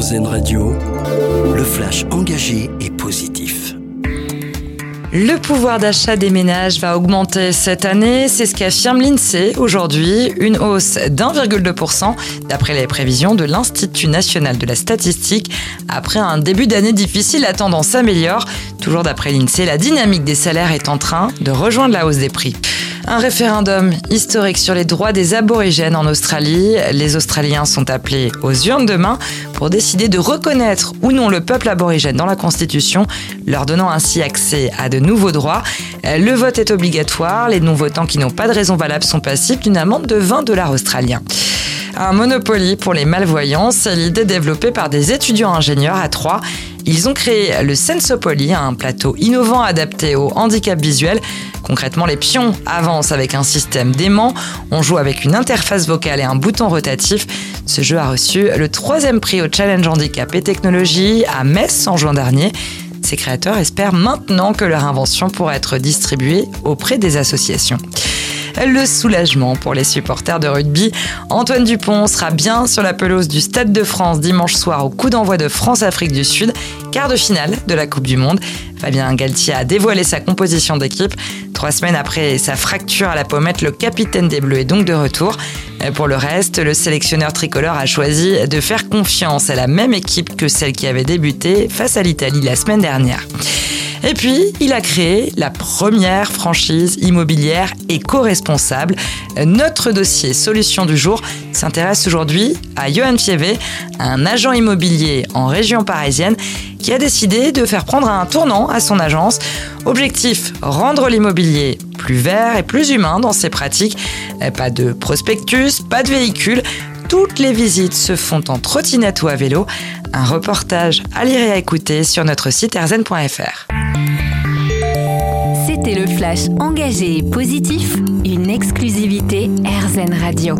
Radio, le flash engagé et positif. Le pouvoir d'achat des ménages va augmenter cette année, c'est ce qu'affirme l'INSEE aujourd'hui, une hausse d'1,2% d'après les prévisions de l'Institut national de la statistique. Après un début d'année difficile, la tendance s'améliore. Toujours d'après l'INSEE, la dynamique des salaires est en train de rejoindre la hausse des prix. Un référendum historique sur les droits des aborigènes en Australie. Les Australiens sont appelés aux urnes demain pour décider de reconnaître ou non le peuple aborigène dans la Constitution, leur donnant ainsi accès à de nouveaux droits. Le vote est obligatoire. Les non-votants qui n'ont pas de raison valable sont passifs d'une amende de 20 dollars australiens. Un Monopoly pour les malvoyants, c'est l'idée développée par des étudiants ingénieurs à Troyes. Ils ont créé le Sensopoly, un plateau innovant adapté au handicap visuel. Concrètement, les pions avancent avec un système d'aimant. On joue avec une interface vocale et un bouton rotatif. Ce jeu a reçu le troisième prix au Challenge Handicap et Technologie à Metz en juin dernier. Ses créateurs espèrent maintenant que leur invention pourra être distribuée auprès des associations le soulagement pour les supporters de rugby. Antoine Dupont sera bien sur la pelouse du Stade de France dimanche soir au coup d'envoi de France-Afrique du Sud, quart de finale de la Coupe du Monde. Fabien Galtier a dévoilé sa composition d'équipe. Trois semaines après sa fracture à la pommette, le capitaine des Bleus est donc de retour. Pour le reste, le sélectionneur tricolore a choisi de faire confiance à la même équipe que celle qui avait débuté face à l'Italie la semaine dernière. Et puis, il a créé la première franchise immobilière éco-responsable. Notre dossier Solution du jour s'intéresse aujourd'hui à Johan Fievé, un agent immobilier en région parisienne qui a décidé de faire prendre un tournant à son agence. Objectif, rendre l'immobilier plus vert et plus humain dans ses pratiques. Pas de prospectus, pas de véhicule. Toutes les visites se font en trottinette ou à vélo. Un reportage à lire et à écouter sur notre site erzen.fr. C'était le flash engagé et positif, une exclusivité RZN Radio.